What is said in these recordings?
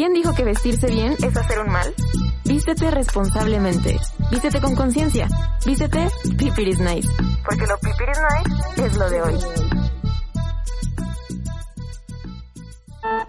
¿Quién dijo que vestirse bien es hacer un mal? Vístete responsablemente. Vístete con conciencia. Vístete Pipiris Nice. Porque lo Pipiris Nice es lo de hoy.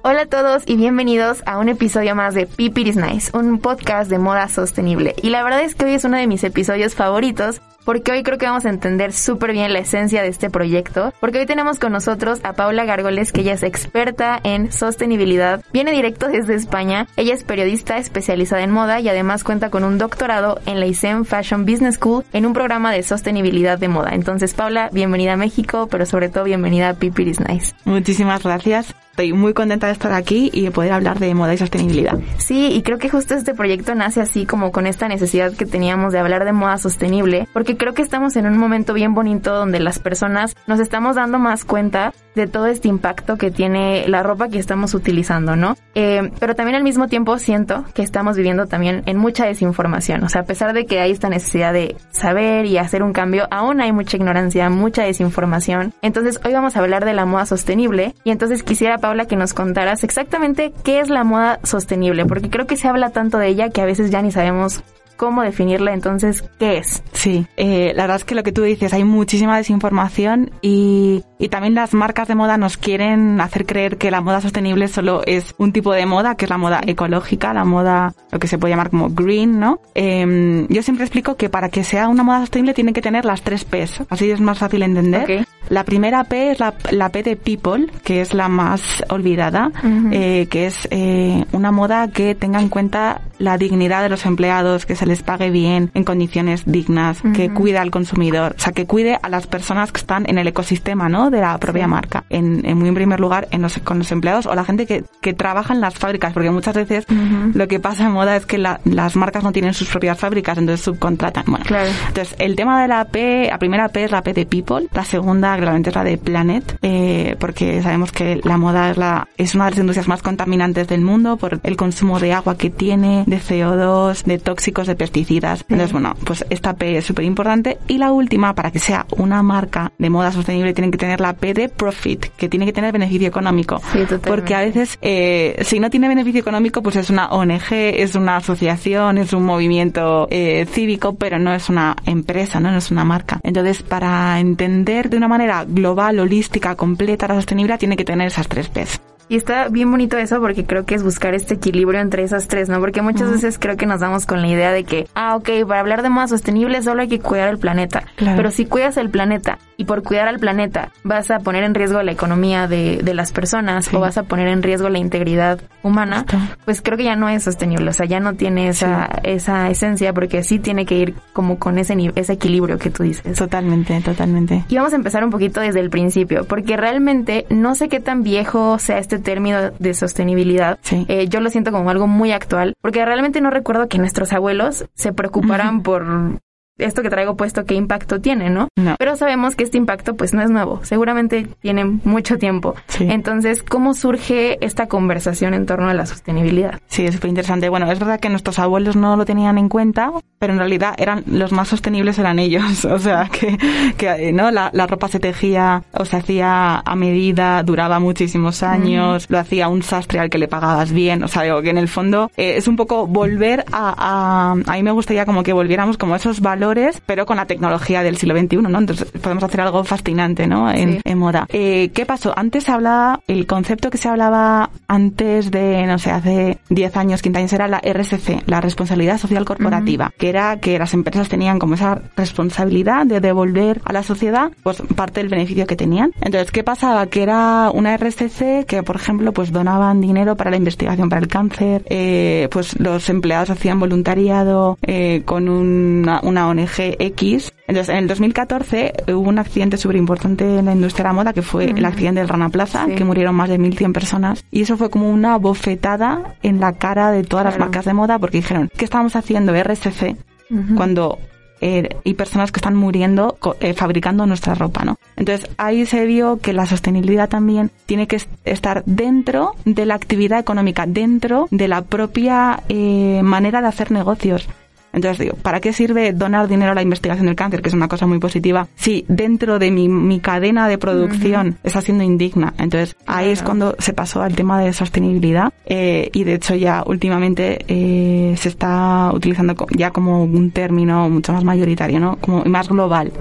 Hola a todos y bienvenidos a un episodio más de Pipiris Nice, un podcast de moda sostenible. Y la verdad es que hoy es uno de mis episodios favoritos porque hoy creo que vamos a entender súper bien la esencia de este proyecto, porque hoy tenemos con nosotros a Paula Gargoles, que ella es experta en sostenibilidad, viene directo desde España, ella es periodista especializada en moda y además cuenta con un doctorado en la ISEM Fashion Business School en un programa de sostenibilidad de moda. Entonces, Paula, bienvenida a México, pero sobre todo bienvenida a Pipiris Nice. Muchísimas gracias. Estoy muy contenta de estar aquí y de poder hablar de moda y sostenibilidad. Sí, y creo que justo este proyecto nace así como con esta necesidad que teníamos de hablar de moda sostenible, porque creo que estamos en un momento bien bonito donde las personas nos estamos dando más cuenta de todo este impacto que tiene la ropa que estamos utilizando, ¿no? Eh, pero también al mismo tiempo siento que estamos viviendo también en mucha desinformación, o sea, a pesar de que hay esta necesidad de saber y hacer un cambio, aún hay mucha ignorancia, mucha desinformación. Entonces hoy vamos a hablar de la moda sostenible y entonces quisiera Paula que nos contaras exactamente qué es la moda sostenible, porque creo que se habla tanto de ella que a veces ya ni sabemos cómo definirla, entonces, ¿qué es? Sí, eh, la verdad es que lo que tú dices, hay muchísima desinformación y, y también las marcas de moda nos quieren hacer creer que la moda sostenible solo es un tipo de moda, que es la moda ecológica, la moda, lo que se puede llamar como green, ¿no? Eh, yo siempre explico que para que sea una moda sostenible tiene que tener las tres P's, así es más fácil entender. Okay. La primera P es la, la, P de people, que es la más olvidada, uh -huh. eh, que es eh, una moda que tenga en cuenta la dignidad de los empleados, que se les pague bien, en condiciones dignas, uh -huh. que cuide al consumidor, o sea, que cuide a las personas que están en el ecosistema, ¿no? De la propia sí. marca. En, en, muy primer lugar, en los, con los empleados o la gente que, que trabaja en las fábricas, porque muchas veces uh -huh. lo que pasa en moda es que la, las marcas no tienen sus propias fábricas, entonces subcontratan. Bueno, claro. entonces el tema de la P, la primera P es la P de people, la segunda claramente es la de planet, eh, porque sabemos que la moda es, la, es una de las industrias más contaminantes del mundo por el consumo de agua que tiene, de CO2, de tóxicos, de pesticidas. Sí. Entonces, bueno, pues esta P es súper importante. Y la última, para que sea una marca de moda sostenible, tienen que tener la P de profit, que tiene que tener beneficio económico. Sí, porque a veces, eh, si no tiene beneficio económico, pues es una ONG, es una asociación, es un movimiento eh, cívico, pero no es una empresa, ¿no? no es una marca. Entonces, para entender de una manera global, holística, completa la sostenibilidad, tiene que tener esas tres P's. Y está bien bonito eso porque creo que es buscar este equilibrio entre esas tres, ¿no? Porque muchas uh -huh. veces creo que nos damos con la idea de que, ah, ok, para hablar de moda sostenible solo hay que cuidar el planeta. Claro. Pero si cuidas el planeta y por cuidar al planeta vas a poner en riesgo la economía de, de las personas sí. o vas a poner en riesgo la integridad humana, pues creo que ya no es sostenible. O sea, ya no tiene esa, sí. esa esencia porque sí tiene que ir como con ese, ese equilibrio que tú dices. Totalmente, totalmente. Y vamos a empezar un poquito desde el principio porque realmente no sé qué tan viejo sea este término de sostenibilidad. Sí. Eh, yo lo siento como algo muy actual, porque realmente no recuerdo que nuestros abuelos se preocuparan uh -huh. por esto que traigo puesto qué impacto tiene, ¿no? ¿no? Pero sabemos que este impacto pues no es nuevo, seguramente tiene mucho tiempo. Sí. Entonces, ¿cómo surge esta conversación en torno a la sostenibilidad? Sí, es súper interesante. Bueno, es verdad que nuestros abuelos no lo tenían en cuenta, pero en realidad eran los más sostenibles eran ellos. O sea, que, que ¿no? La, la, ropa se tejía o se hacía a medida, duraba muchísimos años, mm. lo hacía un sastre al que le pagabas bien. O sea, digo que en el fondo eh, es un poco volver a, a... A mí me gustaría como que volviéramos como esos valores pero con la tecnología del siglo XXI, ¿no? Entonces podemos hacer algo fascinante, ¿no? En, sí. en moda. Eh, ¿Qué pasó? Antes se hablaba, el concepto que se hablaba antes de, no sé, hace 10 años, 15 años, era la RSC, la responsabilidad social corporativa, uh -huh. que era que las empresas tenían como esa responsabilidad de devolver a la sociedad, pues parte del beneficio que tenían. Entonces, ¿qué pasaba? Que era una RSC que, por ejemplo, pues donaban dinero para la investigación para el cáncer, eh, pues los empleados hacían voluntariado eh, con una, una ONG X. Entonces, en el 2014 hubo un accidente súper importante en la industria de la moda que fue uh -huh. el accidente del Rana Plaza, sí. que murieron más de 1.100 personas. Y eso fue como una bofetada en la cara de todas claro. las marcas de moda porque dijeron, ¿qué estamos haciendo RSC uh -huh. cuando eh, hay personas que están muriendo eh, fabricando nuestra ropa, ¿no? Entonces ahí se vio que la sostenibilidad también tiene que estar dentro de la actividad económica, dentro de la propia eh, manera de hacer negocios. Entonces digo, ¿para qué sirve donar dinero a la investigación del cáncer, que es una cosa muy positiva, si dentro de mi, mi cadena de producción está siendo indigna? Entonces ahí es cuando se pasó al tema de sostenibilidad eh, y de hecho ya últimamente eh, se está utilizando ya como un término mucho más mayoritario, ¿no? Como más global,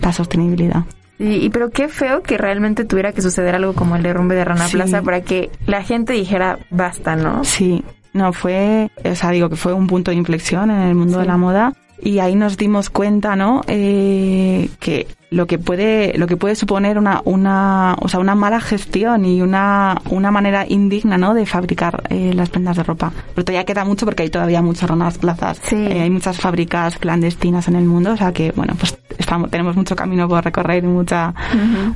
la sostenibilidad. Y, pero qué feo que realmente tuviera que suceder algo como el derrumbe de Rana Plaza para que la gente dijera basta, ¿no? Sí, no fue, o sea, digo que fue un punto de inflexión en el mundo de la moda y ahí nos dimos cuenta, ¿no? Eh, que lo que puede lo que puede suponer una una o sea una mala gestión y una una manera indigna no de fabricar eh, las prendas de ropa. Pero todavía queda mucho porque hay todavía muchas ronas plazas. Sí. Eh, hay muchas fábricas clandestinas en el mundo o sea que bueno pues estamos tenemos mucho camino por recorrer y mucha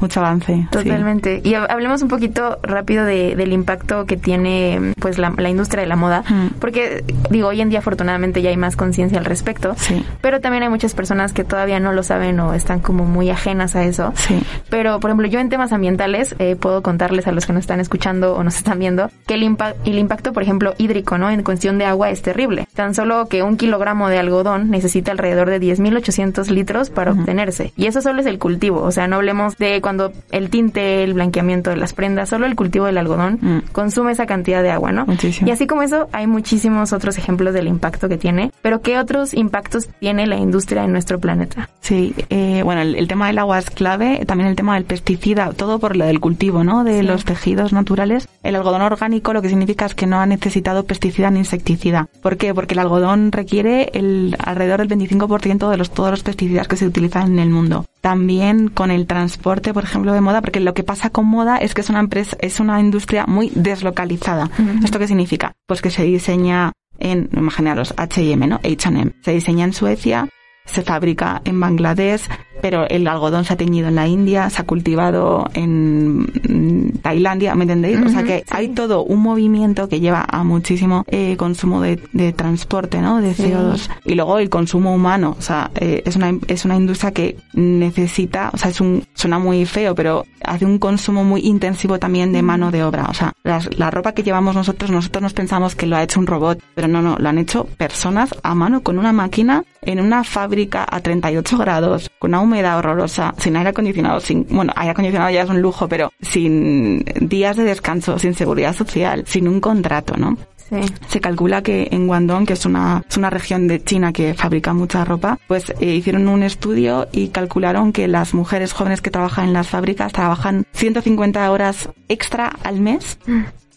mucho avance totalmente. Y hablemos un poquito rápido de, del impacto que tiene pues la, la industria de la moda porque digo hoy en día afortunadamente ya hay más conciencia al respecto sí. pero también hay muchas personas que todavía no lo saben o están como muy ajenas a eso. Sí. Pero, por ejemplo, yo en temas ambientales eh, puedo contarles a los que nos están escuchando o nos están viendo que el, el impacto, por ejemplo, hídrico, ¿no? En cuestión de agua es terrible. Tan solo que un kilogramo de algodón necesita alrededor de 10.800 litros para obtenerse. Y eso solo es el cultivo. O sea, no hablemos de cuando el tinte, el blanqueamiento de las prendas, solo el cultivo del algodón mm. consume esa cantidad de agua, ¿no? Muchísimo. Y así como eso, hay muchísimos otros ejemplos del impacto que tiene. Pero, ¿qué otros impactos tiene la industria en nuestro planeta? Sí, eh, bueno, el, el tema del agua es clave, también el tema del pesticida, todo por lo del cultivo, ¿no? De Sí. los tejidos naturales. El algodón orgánico lo que significa es que no ha necesitado pesticida ni insecticida. ¿Por qué? Porque el algodón requiere el alrededor del 25% de los todos los pesticidas que se utilizan en el mundo. También con el transporte, por ejemplo, de moda, porque lo que pasa con moda es que es una empresa, es una industria muy deslocalizada. ¿Esto qué significa? Pues que se diseña en, imaginaros, H&M, ¿no? H&M. Se diseña en Suecia, se fabrica en Bangladesh, pero el algodón se ha teñido en la India, se ha cultivado en mm, Tailandia, ¿me entendéis? o sea que sí. hay todo un movimiento que lleva a muchísimo eh, consumo de, de transporte, ¿no? De Sí. CO2. Y luego el consumo humano, o sea, eh, es una es una industria que necesita, o sea, es un suena muy feo, pero hace un consumo muy intensivo también de mano de obra. O sea, las- la ropa que llevamos nosotros, nosotros nos pensamos que lo ha hecho un robot, pero no, no, lo han hecho personas a mano con una máquina en una fábrica a 38 grados, con una humedad horrorosa, sin aire acondicionado, sin, bueno, aire acondicionado ya es un lujo, pero sin días de descanso, sin seguridad social, sin un contrato, ¿no? Sí. Se calcula que en Guangdong, que es una, es una región de China que fabrica mucha ropa, pues eh, hicieron un estudio y calcularon que las mujeres jóvenes que trabajan en las fábricas trabajan 150 horas extra al mes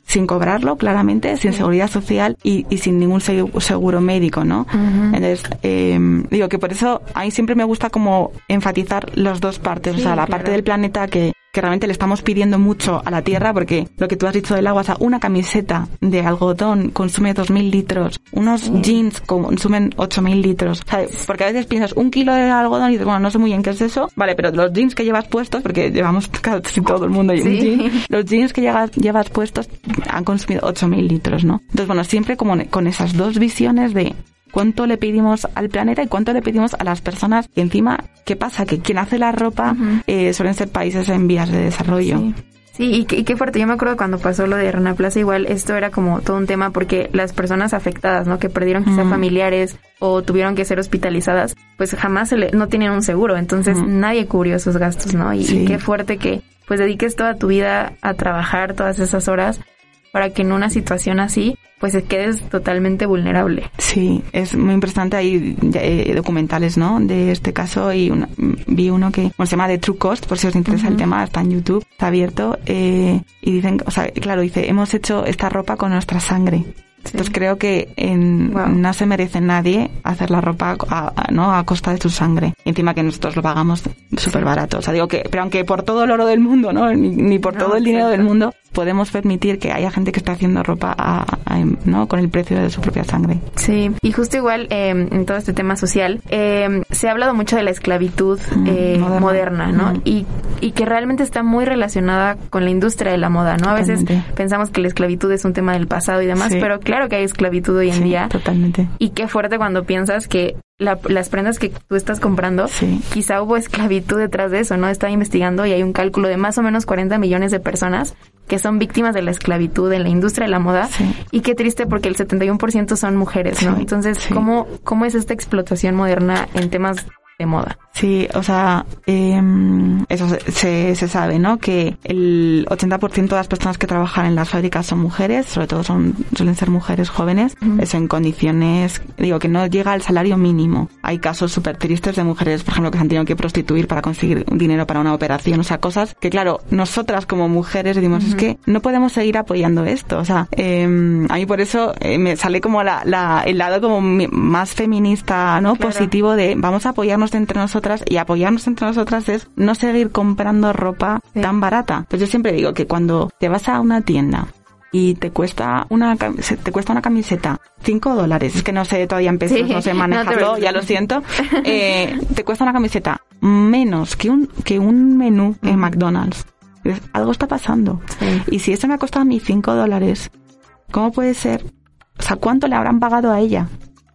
sin cobrarlo, claramente, sin seguridad social y, y sin ningún segu- seguro médico, ¿no? Entonces, eh, digo que por eso a mí siempre me gusta como enfatizar las dos partes, Sí, o sea, la claro. parte del planeta que, que realmente le estamos pidiendo mucho a la Tierra, porque lo que tú has dicho del agua, o sea, una camiseta de algodón consume 2.000 litros, unos jeans consumen 8.000 litros, sea, porque a veces piensas un kilo de algodón y dices, bueno, no sé muy bien qué es eso, vale, pero los jeans que llevas puestos, porque llevamos casi todo el mundo un Sí. jean, los jeans que llevas, llevas puestos han consumido 8.000 litros, ¿no? Entonces, bueno, siempre como con esas dos visiones de cuánto le pedimos al planeta y cuánto le pedimos a las personas. Y encima, ¿qué pasa? Que quien hace la ropa eh, suelen ser países en vías de desarrollo. Sí. Sí, y qué, y qué fuerte. Yo me acuerdo cuando pasó lo de Rana Plaza, igual esto era como todo un tema porque las personas afectadas, ¿no? Que perdieron quizá Ujú. familiares o tuvieron que ser hospitalizadas, pues jamás se le, no tienen un seguro. Entonces nadie cubrió esos gastos, ¿no? Y, Sí. y qué fuerte que pues dediques toda tu vida a trabajar todas esas horas para que en una situación así pues quedes totalmente vulnerable. Sí, es muy impresionante. Hay eh, documentales, ¿no? De este caso y una- vi uno que bueno, se llama The True Cost, por si os interesa el tema, está en YouTube, está abierto. eh, y dicen, o sea, claro, dice, hemos hecho esta ropa con nuestra sangre. Entonces creo que en- Wow. no se merece nadie hacer la ropa a, a- ¿no? a costa de su sangre. Encima que nosotros lo pagamos súper barato. O sea, digo que, pero aunque por todo el oro del mundo, ¿no? Ni, ni por No, todo el dinero del mundo, podemos permitir que haya gente que está haciendo ropa a- a- ¿no? con el precio de su propia sangre. Sí, y justo igual eh, en todo este tema social, eh, se ha hablado mucho de la esclavitud Mm, eh, moderna. moderna, ¿no? Mm. Y, y que realmente está muy relacionada con la industria de la moda, ¿no? A veces Totalmente. pensamos que la esclavitud es un tema del pasado y demás, Sí. pero claro que hay esclavitud hoy en Sí, día. Totalmente. Y qué fuerte cuando piensas que las prendas que tú estás comprando, quizá hubo esclavitud detrás de eso, ¿no? Estaba investigando y hay un cálculo de más o menos 40 millones de personas que son víctimas de la esclavitud en la industria de la moda. Y qué triste porque el 71% son mujeres, ¿no? Entonces, ¿cómo, ¿cómo es esta explotación moderna en temas de moda. Sí, o sea, em, eso se, se, sabe, ¿no? Que el 80% de las personas que trabajan en las fábricas son mujeres, sobre todo son suelen ser mujeres jóvenes, eso en condiciones, digo, que no llega al salario mínimo. Hay casos súper tristes de mujeres, por ejemplo, que se han tenido que prostituir para conseguir dinero para una operación, o sea, cosas que, claro, nosotras como mujeres decimos, es que no podemos seguir apoyando esto, o sea, eh, a mí por eso eh, me sale como la, la, el lado como más feminista, ¿no? Positivo de vamos a apoyarnos entre nosotras y apoyarnos entre nosotras es no seguir comprando ropa tan barata. Pues yo siempre digo que cuando te vas a una tienda y te cuesta una te cuesta una camiseta 5 dólares es que no sé todavía en pesos no sé manejarlo ya lo siento. Eh, te cuesta una camiseta menos que un que un menú en McDonald's. Algo está pasando. Y si esto me ha costado a mí 5 dólares cómo puede ser o sea cuánto le habrán pagado a ella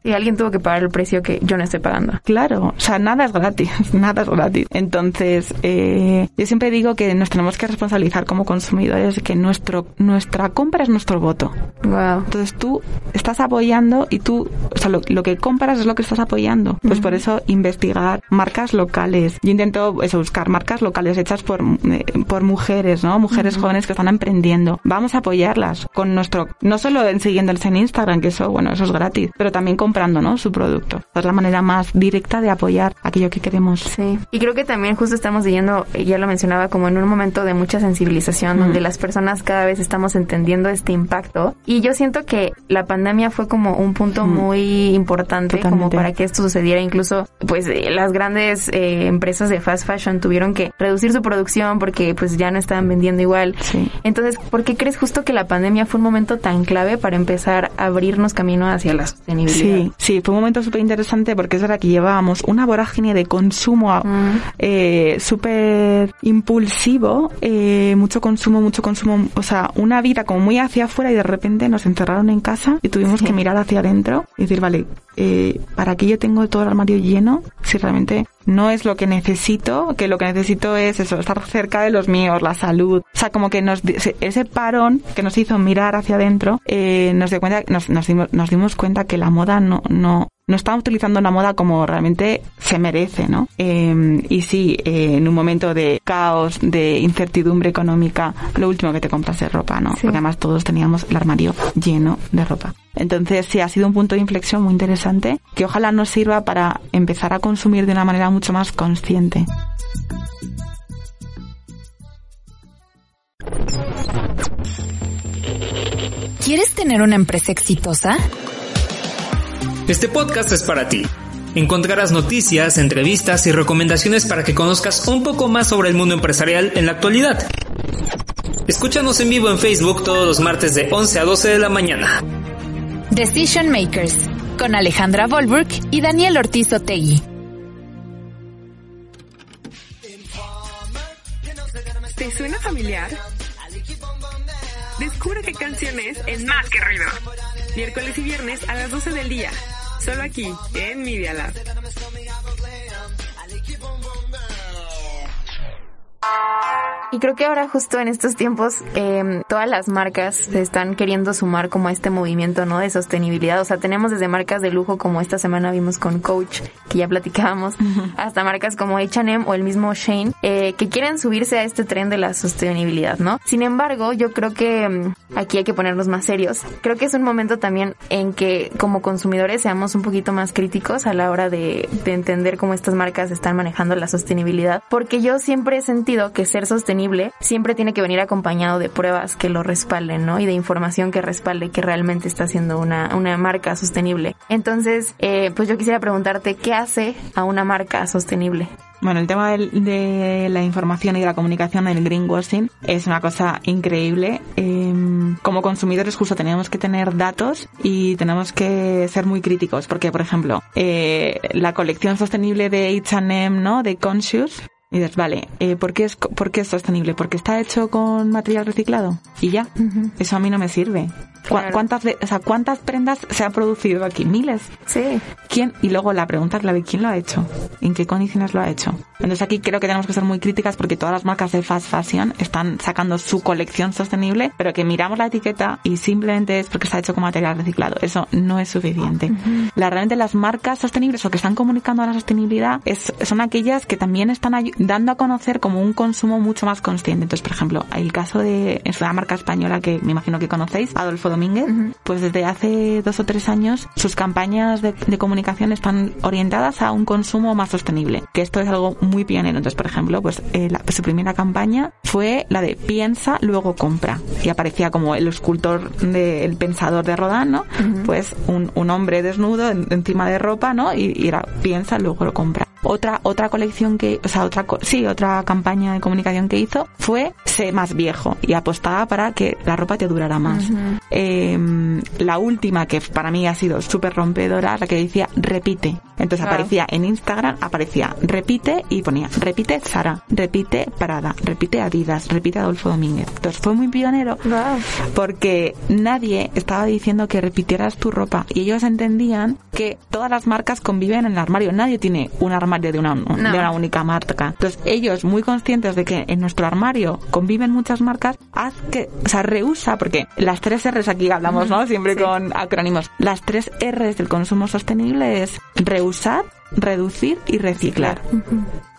y alguien tuvo que pagar el precio que yo no estoy pagando. Claro, o sea, nada es gratis, nada es gratis. Entonces, eh, yo siempre digo que nos tenemos que responsabilizar como consumidores que nuestro, nuestra compra es nuestro voto. Wow. Entonces tú estás apoyando y tú, o sea, lo, que compras es lo que estás apoyando. Pues por eso investigar marcas locales. Yo intento eso, buscar marcas locales hechas por, eh, por mujeres, ¿no? Mujeres jóvenes que están emprendiendo. Vamos a apoyarlas con nuestro, no solo en siguiéndoles en Instagram, que eso, bueno, eso es gratis, pero también con comprando, ¿no? Su producto. Es la manera más directa de apoyar aquello que queremos. Sí. Y creo que también justo estamos yendo, ya lo mencionaba, como en un momento de mucha sensibilización, donde las personas cada vez estamos entendiendo este impacto. Y yo siento que la pandemia fue como un punto muy importante como para que esto sucediera. Incluso, pues, eh, las grandes eh, empresas de fast fashion tuvieron que reducir su producción porque, pues, ya no estaban vendiendo igual. Sí. Entonces, ¿por qué crees justo que la pandemia fue un momento tan clave para empezar a abrirnos camino hacia la sostenibilidad? Sí, Sí, fue un momento súper interesante porque es verdad que llevábamos una vorágine de consumo mm. eh, súper impulsivo, eh, mucho consumo, mucho consumo, o sea, una vida como muy hacia afuera y de repente nos encerraron en casa y tuvimos que mirar hacia adentro y decir, vale, eh, ¿para qué yo tengo todo el armario lleno si realmente no es lo que necesito, que lo que necesito es eso, estar cerca de los míos, la salud. O sea, como que nos, ese parón que nos hizo mirar hacia adentro, eh, nos, dio cuenta, nos, nos, dimos, nos dimos cuenta que la moda no, no, no están utilizando la moda como realmente se merece, ¿no? Eh, y sí, eh, en un momento de caos, de incertidumbre económica, lo último que te compras es ropa, ¿no? Porque además todos teníamos el armario lleno de ropa. Entonces sí, ha sido un punto de inflexión muy interesante que ojalá nos sirva para empezar a consumir de una manera mucho más consciente. ¿Quieres tener una empresa exitosa? Este podcast es para ti. Encontrarás noticias, entrevistas y recomendaciones para que conozcas un poco más sobre el mundo empresarial en la actualidad. Escúchanos en vivo en Facebook todos los martes de 11 a 12 de la mañana. Decision Makers, con Alejandra Volburg y Daniel Ortiz Otegui. ¿Te suena familiar? Descubre qué canciones en Más que Ruido. Miércoles y viernes a las 12 del día. Solo aquí, en Media Lab. Y creo que ahora justo en estos tiempos eh, todas las marcas se están queriendo sumar como a este movimiento, ¿no? De sostenibilidad. O sea, tenemos desde marcas de lujo como esta semana vimos con Coach, que ya platicábamos, hasta marcas como H&M o el mismo Shane, eh, que quieren subirse a este tren de la sostenibilidad, ¿no? Sin embargo, yo creo que mm, aquí hay que ponernos más serios. Creo que es un momento también en que como consumidores seamos un poquito más críticos a la hora de, de entender cómo estas marcas están manejando la sostenibilidad, porque yo siempre he sentido que ser sostenible siempre tiene que venir acompañado de pruebas que lo respalden, ¿no? Y de información que respalde que realmente está siendo una, una marca sostenible. Entonces, eh, pues yo quisiera preguntarte, ¿qué hace a una marca sostenible? Bueno, el tema de, la información y de la comunicación del greenwashing es una cosa increíble. Em, como consumidores justo tenemos que tener datos y tenemos que ser muy críticos porque, por ejemplo, eh, la colección sostenible de H&M, ¿no? De Conscious, y dices, vale, eh, ¿por, qué es, ¿por qué es sostenible? Porque está hecho con material reciclado. Y ya, eso a mí no me sirve. ¿Cu- Claro. ¿Cuántas, de- o sea, ¿Cuántas prendas se han producido aquí? Miles. Sí. ¿Quién? Y luego la pregunta clave, ¿quién lo ha hecho? ¿En qué condiciones lo ha hecho? Entonces aquí creo que tenemos que ser muy críticas porque todas las marcas de fast fashion están sacando su colección sostenible, pero que miramos la etiqueta y simplemente es porque está hecho con material reciclado. Eso no es suficiente. La, realmente las marcas sostenibles o que están comunicando a la sostenibilidad es- son aquellas que también están dando a conocer como un consumo mucho más consciente. Entonces, por ejemplo, el caso de es una marca española que me imagino que conocéis, Adolfo Domínguez, pues desde hace dos o tres años sus campañas de, de comunicación están orientadas a un consumo más sostenible, que esto es algo muy pionero. Entonces, por ejemplo, pues eh, la- su primera campaña fue la de piensa, luego compra. Y aparecía como el escultor del pensador de Rodin, ¿no? Pues un, un hombre desnudo en- encima de ropa, ¿no? Y, y era piensa, luego lo compra. Otra, otra colección que, o sea, otra, sí, otra campaña de comunicación que hizo fue sé más viejo y apostaba para que la ropa te durara más. Eh, la última que para mí ha sido súper rompedora, la que decía repite. Entonces Wow. aparecía en Instagram, aparecía repite y ponía repite Zara, repite Parada, repite Adidas, repite Adolfo Domínguez. Entonces fue muy pionero porque nadie estaba diciendo que repitieras tu ropa y ellos entendían que todas las marcas conviven en el armario. Nadie tiene un armario de una, de una única marca. Entonces ellos muy conscientes de que en nuestro armario conviven muchas marcas, haz que, o sea, reusa, porque las tres R's aquí hablamos, ¿no? Siempre con acrónimos. Las tres R's del consumo sostenible es reusar, reducir y reciclar.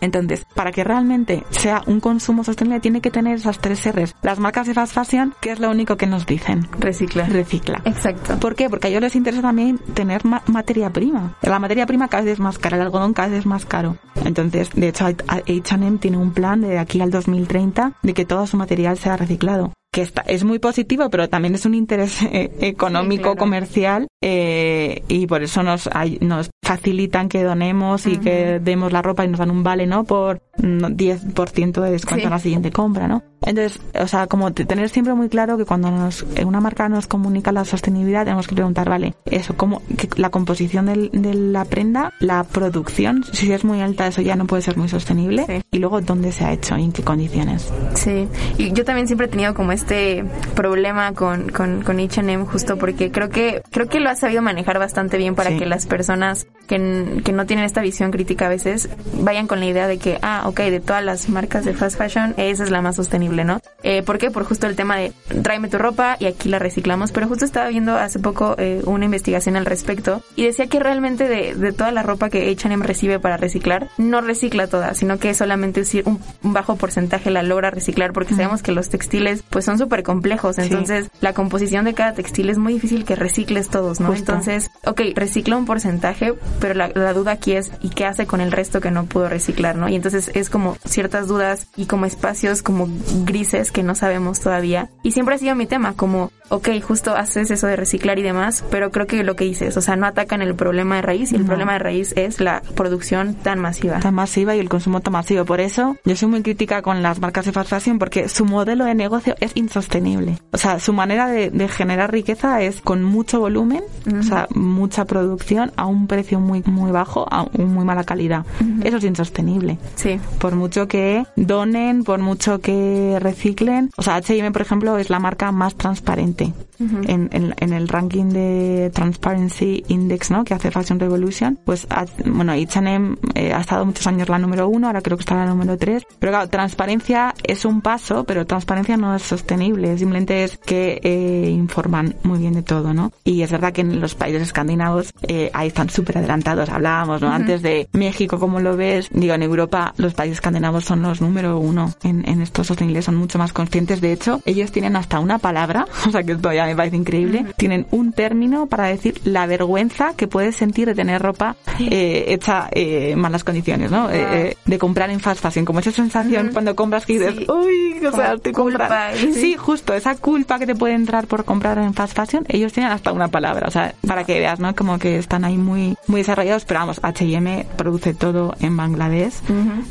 Entonces, para que realmente sea un consumo sostenible, tiene que tener esas tres R's. Las marcas de fast fashion, que es lo único que nos dicen. Recicla. Recicla. Exacto. ¿Por qué? Porque a ellos les interesa también tener ma- materia prima. La materia prima cada vez es más cara, el algodón cada vez es más caro. Entonces, de hecho, H&M tiene un plan de aquí al 2030 de que todo su material sea reciclado. Que está, es muy positivo, pero también es un interés eh, económico, claro. comercial, eh, y por eso nos, hay- nos facilitan que donemos y que demos la ropa y nos dan un vale, ¿no? Por mm, 10% de descuento Sí. en la siguiente compra, ¿no? Entonces, o sea, como te- tener siempre muy claro que cuando nos, eh, una marca nos comunica la sostenibilidad, tenemos que preguntar, vale, eso, cómo, que la composición del- de la prenda, la producción, si es muy alta, eso ya no puede ser muy sostenible, Sí. y luego dónde se ha hecho y en qué condiciones. Sí, y yo también siempre he tenido como este problema con, con, con H&M justo porque creo que creo que lo ha sabido manejar bastante bien para Sí. que las personas que, que no tienen esta visión crítica a veces vayan con la idea de que, ah, ok, de todas las marcas de fast fashion, esa es la más sostenible, ¿no? Eh, ¿Por qué? Por justo el tema de tráeme tu ropa y aquí la reciclamos, pero justo estaba viendo hace poco eh, una investigación al respecto y decía que realmente de, de toda la ropa que H&M recibe para reciclar, no recicla toda, sino que solamente un, un- bajo porcentaje la logra reciclar porque sabemos que los textiles pues son súper complejos, entonces la composición de cada textil es muy difícil que recicles todos, ¿no? Justo. Entonces, ok, recicla un porcentaje, pero la, la duda aquí es ¿y qué hace con el resto que no pudo reciclar, ¿no? Y entonces es como ciertas dudas y como espacios como grises que no sabemos todavía. Y siempre ha sido mi tema, como, ok, justo haces eso de reciclar y demás, pero creo que lo que dices, o sea, no atacan el problema de raíz y el No. problema de raíz es la producción tan masiva. tan masiva y el consumo tan masivo. Por eso yo soy muy crítica con las marcas de fast fashion porque su modelo de negocio es insostenible. O sea, su manera de, de generar riqueza es con mucho volumen, o sea, mucha producción a un precio muy muy bajo, a un muy mala calidad. Eso es insostenible. Sí. Por mucho que donen, por mucho que reciclen. O sea, H&M, por ejemplo, es la marca más transparente en, en- en el ranking de Transparency Index, ¿no? Que hace Fashion Revolution. Pues, bueno, H&M eh, ha estado muchos años la número uno, ahora creo que está la número tres. Pero claro, transparencia es un paso, pero transparencia no es sostenible. Simplemente es que eh, informan muy bien de todo, ¿no? Y es verdad que en los países escandinavos eh, ahí están súper adelantados. Hablábamos, ¿no? Antes de México, como lo ves, digo, en Europa los países escandinavos son los número uno en, en estos sostenibles, son mucho más conscientes. De hecho, ellos tienen hasta una palabra, o sea que ya me parece increíble, tienen un término para decir la vergüenza que puedes sentir de tener ropa eh, hecha eh, en malas condiciones, ¿no? De comprar en fast fashion, como esa sensación cuando compras que dices, Sí. uy, o sea, comprando. sí. Sí, justo, esa culpa que te puede entrar por comprar en fast fashion, ellos tienen hasta una palabra, o sea, para que veas, ¿no? Como que están ahí muy, muy desarrollados, pero vamos, H&M produce todo en Bangladesh.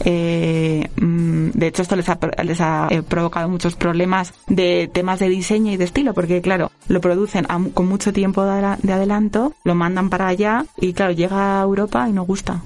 Eh, mm, de hecho, esto les ha, les ha eh, provocado muchos problemas de temas de diseño y de estilo, porque claro, lo producen a con mucho tiempo de adelanto, lo mandan para allá y claro, llega a Europa y no gusta.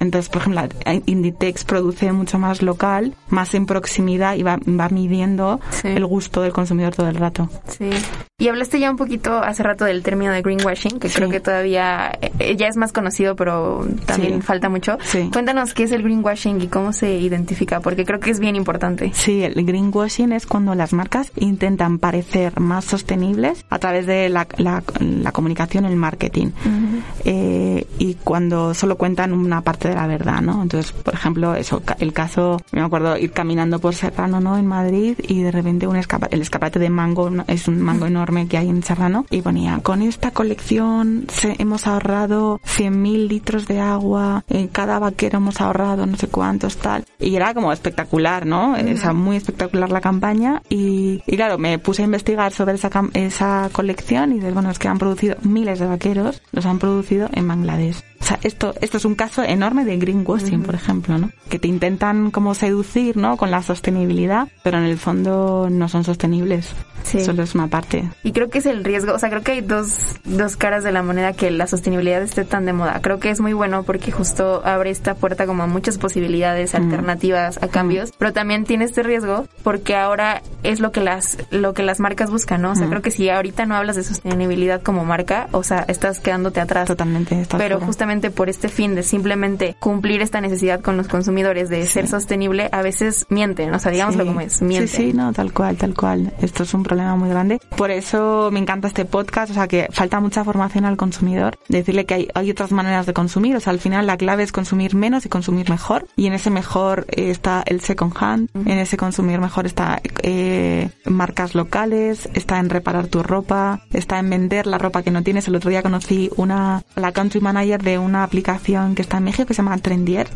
Entonces, por ejemplo, Inditex produce mucho más local, más en proximidad y va, va midiendo el gusto del consumidor todo el rato. Sí. Y hablaste ya un poquito hace rato del término de greenwashing, que creo que todavía eh, ya es más conocido, pero también falta mucho. Cuéntanos qué es el greenwashing y cómo se identifica, porque creo que es bien importante. Sí, el greenwashing es cuando las marcas intentan parecer más sostenibles a través de la, la, comunicación, el marketing. eh, y cuando solo cuentan una parte de la verdad, ¿no? Entonces, por ejemplo, eso, el caso, me acuerdo ir caminando por Serrano, ¿no? En Madrid y de repente un escapa, el escaparate de mango es un mango enorme que hay en Serrano y ponía, con esta colección se, hemos ahorrado 100.000 litros de agua, en cada vaquero hemos ahorrado no sé cuántos, tal. Y era como espectacular, ¿no? Uh muy espectacular la campaña y, y, claro, me puse a investigar sobre esa, esa colección y dices, bueno, es que han producido miles de vaqueros, los han producido en Bangladesh. O sea, esto, esto es un caso enorme de greenwashing, por ejemplo, ¿no? Que te intentan como seducir, ¿no? Con la sostenibilidad, pero en el fondo no son sostenibles. Sí. Solo es una parte. Y creo que es el riesgo, o sea, creo que hay dos, dos caras de la moneda que la sostenibilidad esté tan de moda. Creo que es muy bueno porque justo abre esta puerta como a muchas posibilidades alternativas a cambios, pero también tiene este riesgo porque ahora es lo que las, lo que las marcas buscan, ¿no? O sea, creo que si ahorita no hablas de sostenibilidad como marca, o sea, estás quedándote atrás. Totalmente. Pero justamente por este fin de simplemente cumplir esta necesidad con los consumidores de ser sostenible, a veces mienten, o sea, digámoslo como es, mienten. Sí, sí, no, tal cual, tal cual. Esto es un problema muy grande. Por eso me encanta este podcast, o sea, que falta mucha formación al consumidor, decirle que hay, hay otras maneras de consumir, o sea, al final la clave es consumir menos y consumir mejor, y en ese mejor eh, está el second hand, en ese consumir mejor está eh, marcas locales, está en reparar tu ropa, está en vender la ropa que no tienes. El otro día conocí una, la country manager de una aplicación que está en México que se llama Trendier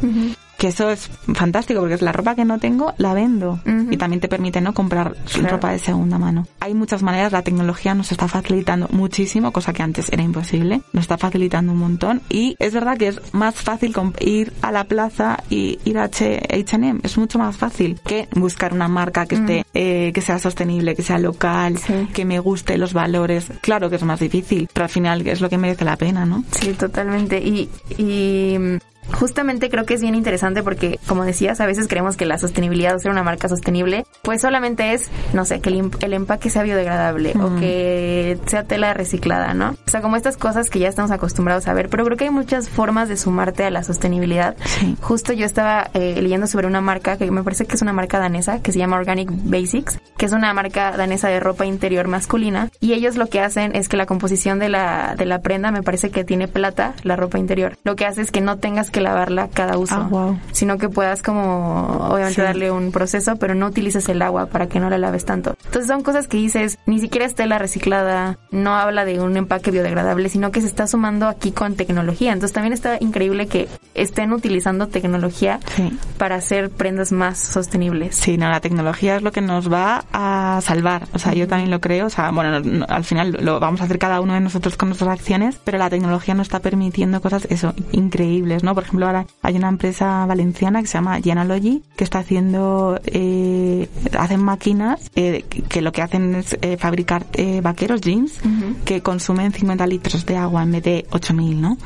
que eso es fantástico porque es la ropa que no tengo, la vendo. Y también te permite no comprar ropa de segunda mano. Hay muchas maneras, la tecnología nos está facilitando muchísimo, cosa que antes era imposible. Nos está facilitando un montón. Y es verdad que es más fácil ir a la plaza y ir a H&M. Es mucho más fácil que buscar una marca que esté, eh, que sea sostenible, que sea local, que me guste los valores. Claro que es más difícil, pero al final es lo que merece la pena, ¿no? Sí, totalmente. Y, y Justamente creo que es bien interesante porque, como decías, a veces creemos que la sostenibilidad o ser una marca sostenible, pues solamente es, no sé, que el, empaque sea biodegradable o que sea tela reciclada, ¿no? O sea, como estas cosas que ya estamos acostumbrados a ver, pero creo que hay muchas formas de sumarte a la sostenibilidad. Justo yo estaba eh, leyendo sobre una marca que me parece que es una marca danesa que se llama Organic Basics, que es una marca danesa de ropa interior masculina y ellos lo que hacen es que la composición de la, de la prenda me parece que tiene plata, la ropa interior. Lo que hace es que no tengas que lavarla cada uso, ah, sino que puedas como obviamente darle un proceso, pero no utilices el agua para que no la laves tanto. Entonces son cosas que dices, ni siquiera es tela reciclada, no habla de un empaque biodegradable, sino que se está sumando aquí con tecnología. Entonces también está increíble que estén utilizando tecnología para hacer prendas más sostenibles. Sí, no, la tecnología es lo que nos va a salvar. O sea, yo también lo creo. O sea, bueno, al final lo vamos a hacer cada uno de nosotros con nuestras acciones, pero la tecnología nos está permitiendo cosas, eso, increíbles, ¿no? Por ejemplo, ahora hay una empresa valenciana que se llama Genalogy que está haciendo, eh, hacen máquinas eh, que lo que hacen es eh, fabricar eh, vaqueros, jeans, que consumen 50 litros de agua en vez de 8.000, ¿no?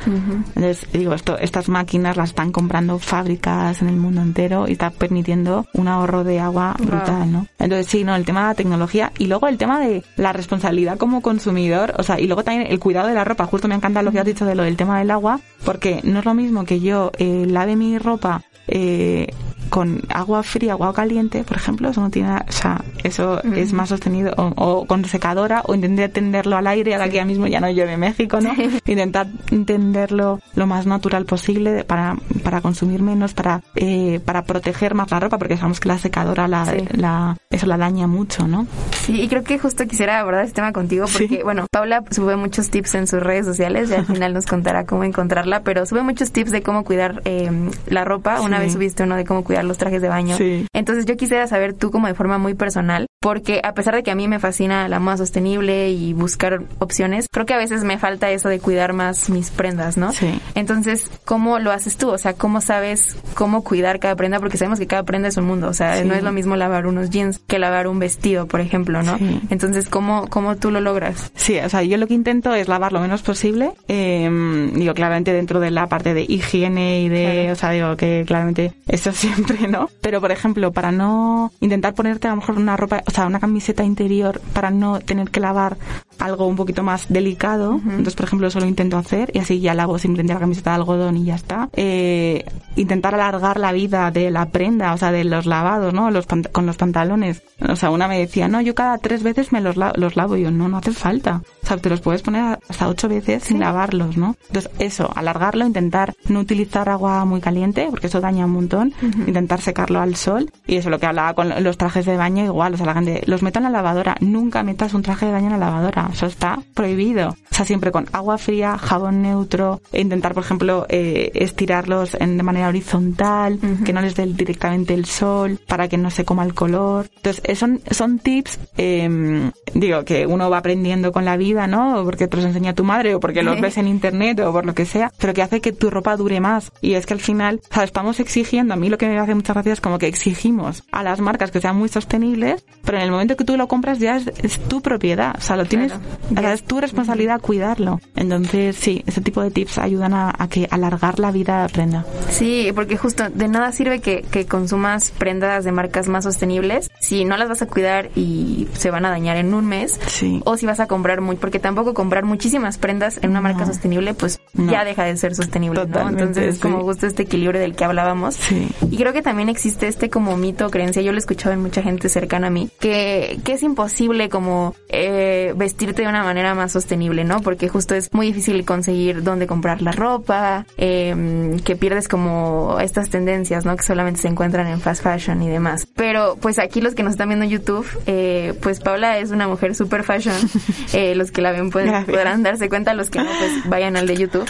Entonces, digo, esto, estas máquinas las están comprando fábricas en el mundo entero y está permitiendo un ahorro de agua brutal, ¿no? Entonces, sí, no, el tema de la tecnología y luego el tema de la responsabilidad como consumidor, o sea, y luego también el cuidado de la ropa. Justo me encanta lo que has dicho de lo del tema del agua, porque no es lo mismo que yo eh, lave mi ropa eh, con agua fría, agua caliente, por ejemplo, eso no tiene, o sea, eso es más sostenido, o, con secadora, o intentar tenderlo al aire, ahora que ya mismo ya no llueve en México, ¿no? Intentar tenderlo lo más natural posible para, para consumir menos, para, eh, para proteger más la ropa, porque sabemos que la secadora la, la, eso la daña mucho, ¿no? Sí, y creo que justo quisiera abordar este tema contigo, porque, bueno, Paula sube muchos tips en sus redes sociales, y al final nos contará cómo encontrarla, pero sube muchos tips de cómo cuidar eh, la ropa. Una vez subiste uno de cómo cuidar los trajes de baño. Entonces yo quisiera saber tú como de forma muy personal, porque a pesar de que a mí me fascina la moda sostenible y buscar opciones, creo que a veces me falta eso de cuidar más mis prendas, ¿no? Sí. Entonces, ¿cómo lo haces tú? O sea, ¿cómo sabes cómo cuidar cada prenda? Porque sabemos que cada prenda es un mundo, o sea, Sí. no es lo mismo lavar unos jeans que lavar un vestido, por ejemplo, ¿no? Sí. Entonces, ¿cómo, ¿cómo tú lo logras? Sí, o sea, yo lo que intento es lavar lo menos posible. eh, digo, claramente dentro de la parte de higiene y de, Claro. o sea, digo que claramente eso siempre, ¿no? Pero, por ejemplo, para no intentar ponerte a lo mejor una ropa, o sea, una camiseta interior, para no tener que lavar algo un poquito más delicado. Entonces, por ejemplo, eso lo intento hacer y así ya lavo simplemente la camiseta de algodón y ya está. Eh, intentar alargar la vida de la prenda, o sea, de los lavados, ¿no? Los con los pantalones. O sea, una me decía, no, yo cada tres veces me los, la- los lavo. Y yo, no, no hace falta. O sea, te los puedes poner hasta ocho veces sin lavarlos, ¿no? Entonces, eso, alargarlo, intentar no utilizar agua muy caliente, porque eso daña un montón. Intentar secarlo al sol. Y eso, lo que hablaba con los trajes de baño, igual, o sea, la gente, los meto en la lavadora. Nunca metas un traje de baño en la lavadora. Eso está prohibido. O sea, siempre con agua fría, jabón neutro, e intentar, por ejemplo, eh, estirarlos en, de manera horizontal, que no les dé directamente el sol, para que no se coma el color. Entonces, eh, son, son tips, eh, digo, que uno va aprendiendo con la vida, ¿no? Porque te los enseña tu madre, o porque los ves en internet, o por lo que sea, pero que hace que tu ropa dure más. Y es que al final, o sea, estamos exigiendo, a mí lo que me hace muchas gracias es como que exigimos a las marcas que sean muy sostenibles, pero en el momento que tú lo compras ya es, es tu propiedad, o sea, lo tienes, o sea, es tu responsabilidad cuidarlo. Entonces, sí, ese tipo de tips ayudan a, a que alargar la vida de prenda. Sí, porque justo de nada sirve que, que consumas prendas de marcas más sostenibles si no las vas a cuidar y se van a dañar en un mes. Sí. O si vas a comprar muy, porque tampoco comprar muchísimas prendas en una marca No. sostenible, pues No. ya deja de ser sostenible, ¿no? Totalmente, Entonces es como sí. justo este equilibrio del que hablábamos. Sí. Y creo que también existe este como mito o creencia, yo lo he escuchado en mucha gente cercana a mí, que, que es imposible como eh, vestirte de una manera más sostenible, ¿no? Porque justo es muy difícil conseguir dónde comprar la ropa, eh, que pierdes como estas tendencias, ¿no? Que solamente se encuentran en fast fashion y demás. Pero pues aquí los que nos están viendo en YouTube, eh, pues Paula es una mujer super fashion. Eh, los que la ven pueden, podrán darse cuenta, los que no, pues vayan al de YouTube.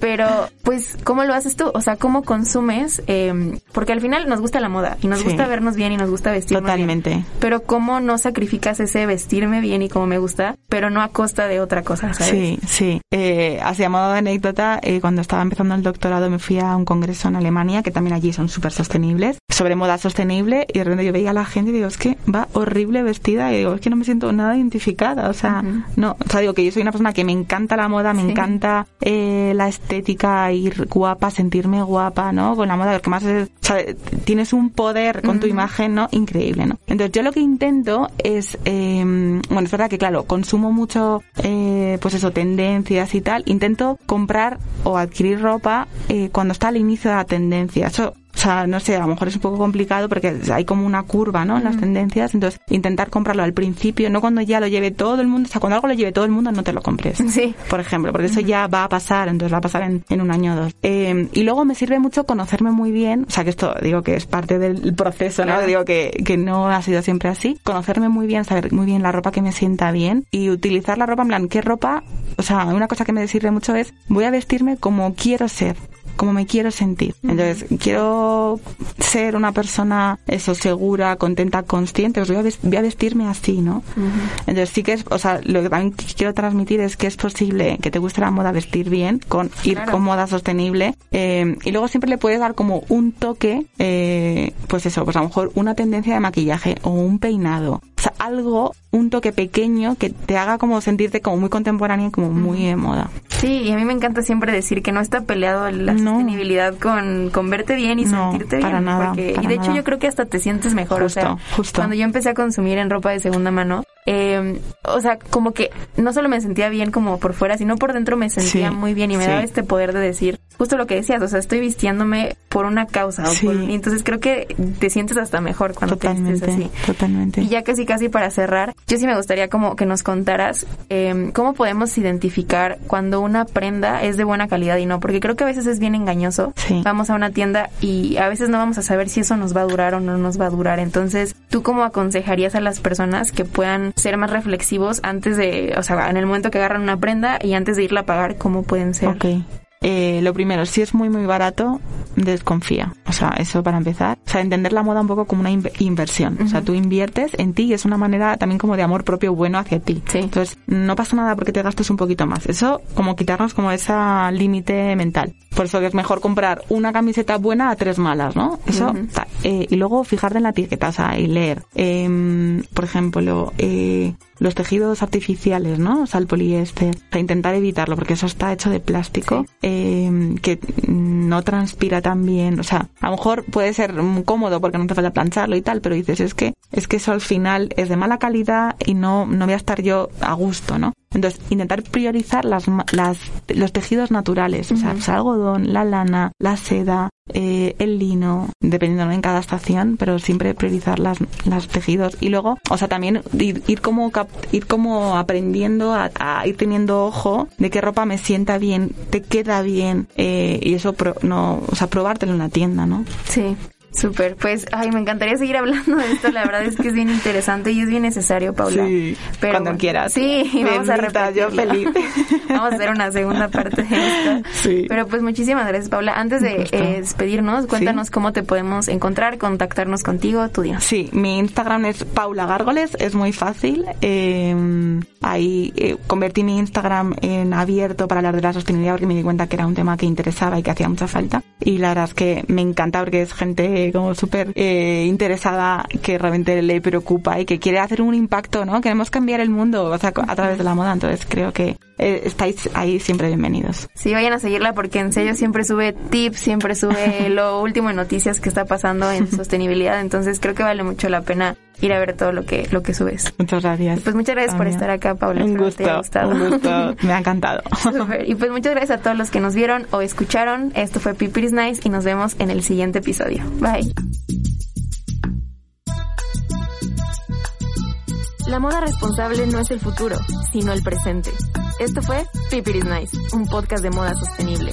Pero, pues, ¿cómo lo haces tú? O sea, ¿cómo consumes? Eh, porque al final nos gusta la moda y nos Sí. gusta vernos bien y nos gusta vestirnos bien. Totalmente. Pero ¿cómo no sacrificas ese vestirme bien y como me gusta, pero no a costa de otra cosa, ¿sabes? Sí, sí. Eh, así a modo de anécdota, eh, cuando estaba empezando el doctorado me fui a un congreso en Alemania, que también allí son súper sostenibles, sobre moda sostenible, y de repente yo veía a la gente y digo, es que va horrible vestida, y digo, es que no me siento nada identificada, o sea, no, o sea, digo que yo soy una persona que me encanta la moda, me Sí. encanta eh, la estética, ir guapa, sentirme guapa, ¿no? Con la moda, lo que más es, o sea, tienes un poder con tu imagen, ¿no? Increíble, ¿no? Entonces yo lo que intento es, eh, bueno, es verdad que claro, consumo mucho, eh, pues eso, tendencias y tal, intento comprar o adquirir ropa eh, cuando está al inicio de la tendencia. Eso o sea, no sé, a lo mejor es un poco complicado porque hay como una curva, ¿no? En las tendencias. Entonces, intentar comprarlo al principio, no cuando ya lo lleve todo el mundo. O sea, cuando algo lo lleve todo el mundo, no te lo compres. Sí. Por ejemplo, porque eso ya va a pasar, entonces va a pasar en, en un año o dos. Eh, y luego me sirve mucho conocerme muy bien. O sea, que esto digo que es parte del proceso, ¿no? Claro. Digo que, que no ha sido siempre así. Conocerme muy bien, saber muy bien la ropa que me sienta bien y utilizar la ropa en plan, ¿qué ropa? O sea, una cosa que me sirve mucho es, voy a vestirme como quiero ser como me quiero sentir. Entonces, quiero ser una persona, eso, segura, contenta, consciente, pues voy a, ves- voy a vestirme así, ¿no? Entonces, sí que es, o sea, lo que también quiero transmitir es que es posible que te guste la moda vestir bien, con ir Claro. con moda sostenible, eh, y luego siempre le puedes dar como un toque, eh, pues eso, pues a lo mejor una tendencia de maquillaje o un peinado. O sea, algo, un toque pequeño que te haga como sentirte como muy contemporánea y como muy de moda. Sí, y a mí me encanta siempre decir que no está peleado la No. sostenibilidad con, con verte bien y No, sentirte bien. para nada, porque- y para de hecho yo creo que hasta te sientes mejor. o sea, Justo, justo. cuando yo empecé a consumir en ropa de segunda mano, eh, o sea, como que no solo me sentía bien como por fuera, sino por dentro me sentía Sí, muy bien y me sí. daba este poder de decir justo lo que decías, o sea, estoy vistiéndome por una causa. o por- y entonces creo que te sientes hasta mejor cuando te vistes Totalmente, así. totalmente. Y ya casi casi para cerrar, yo sí me gustaría como que nos contaras eh, cómo podemos identificar cuando una prenda es de buena calidad y no, porque creo que a veces es bien engañoso. Sí. Vamos a una tienda y a veces no vamos a saber si eso nos va a durar o no nos va a durar. Entonces, ¿tú cómo aconsejarías a las personas que puedan ser más reflexivos antes de, o sea, en el momento que agarran una prenda y antes de irla a pagar, cómo pueden ser? Ok. Eh, lo primero, si es muy muy barato, desconfía. O sea, eso para empezar. O sea, entender la moda un poco como una inversión. O sea, tú inviertes en ti y es una manera también como de amor propio bueno hacia ti. Sí. Entonces, no pasa nada porque te gastes un poquito más. Eso, como quitarnos como esa límite mental. Por eso que es mejor comprar una camiseta buena a tres malas, ¿no? Eso, eh, y luego fijarte en la etiqueta, o sea, y leer. Eh, por ejemplo, eh, los tejidos artificiales, ¿no? O sea, el poliéster. O sea, intentar evitarlo porque eso está hecho de plástico eh, que no transpira tan bien. O sea, a lo mejor puede ser cómodo porque no te falta plancharlo y tal, pero dices, es que, es que eso al final es de mala calidad y no, no voy a estar yo a gusto, ¿no? Entonces, intentar priorizar las, las, los tejidos naturales, o sea, el algodón, la lana, la seda, eh, el lino, dependiendo en cada estación, pero siempre priorizar las, los tejidos. Y luego, o sea, también ir, ir como, ir como aprendiendo a, ir teniendo ojo de qué ropa me sienta bien, te queda bien, eh, y eso, no, o sea, probártelo en la tienda, ¿no? Sí. Súper, pues, ay, me encantaría seguir hablando de esto, la verdad es que es bien interesante y es bien necesario, Paula. Sí, Pero, cuando quieras. Sí, vamos a repetirlo. yo feliz. vamos a hacer una segunda parte de esto. Sí. Pero pues muchísimas gracias, Paula. Antes de eh, despedirnos, cuéntanos cómo te podemos encontrar, contactarnos contigo, tu día. Sí, mi Instagram es Paula Gárgoles, es muy fácil. Eh, ahí eh, convertí mi Instagram en abierto para hablar de la sostenibilidad porque me di cuenta que era un tema que interesaba y que hacía mucha falta. Y la verdad es que me encanta porque es gente como súper eh, interesada que realmente le preocupa y que quiere hacer un impacto, ¿no? Queremos cambiar el mundo o sea, a través de la moda, entonces creo que eh, estáis ahí siempre bienvenidos. Sí, vayan a seguirla porque en serio siempre sube tips, siempre sube lo último en noticias que está pasando en sostenibilidad, entonces creo que vale mucho la pena ir a ver todo lo que lo que subes. Muchas gracias. Pues muchas gracias por estar acá, Paula. Un gusto, un gusto. Me ha encantado. Y pues muchas gracias a todos los que nos vieron o escucharon. Esto fue Pipiris Nice y nos vemos en el siguiente episodio. Bye. La moda responsable no es el futuro, sino el presente. Esto fue Pipiris Nice, un podcast de moda sostenible.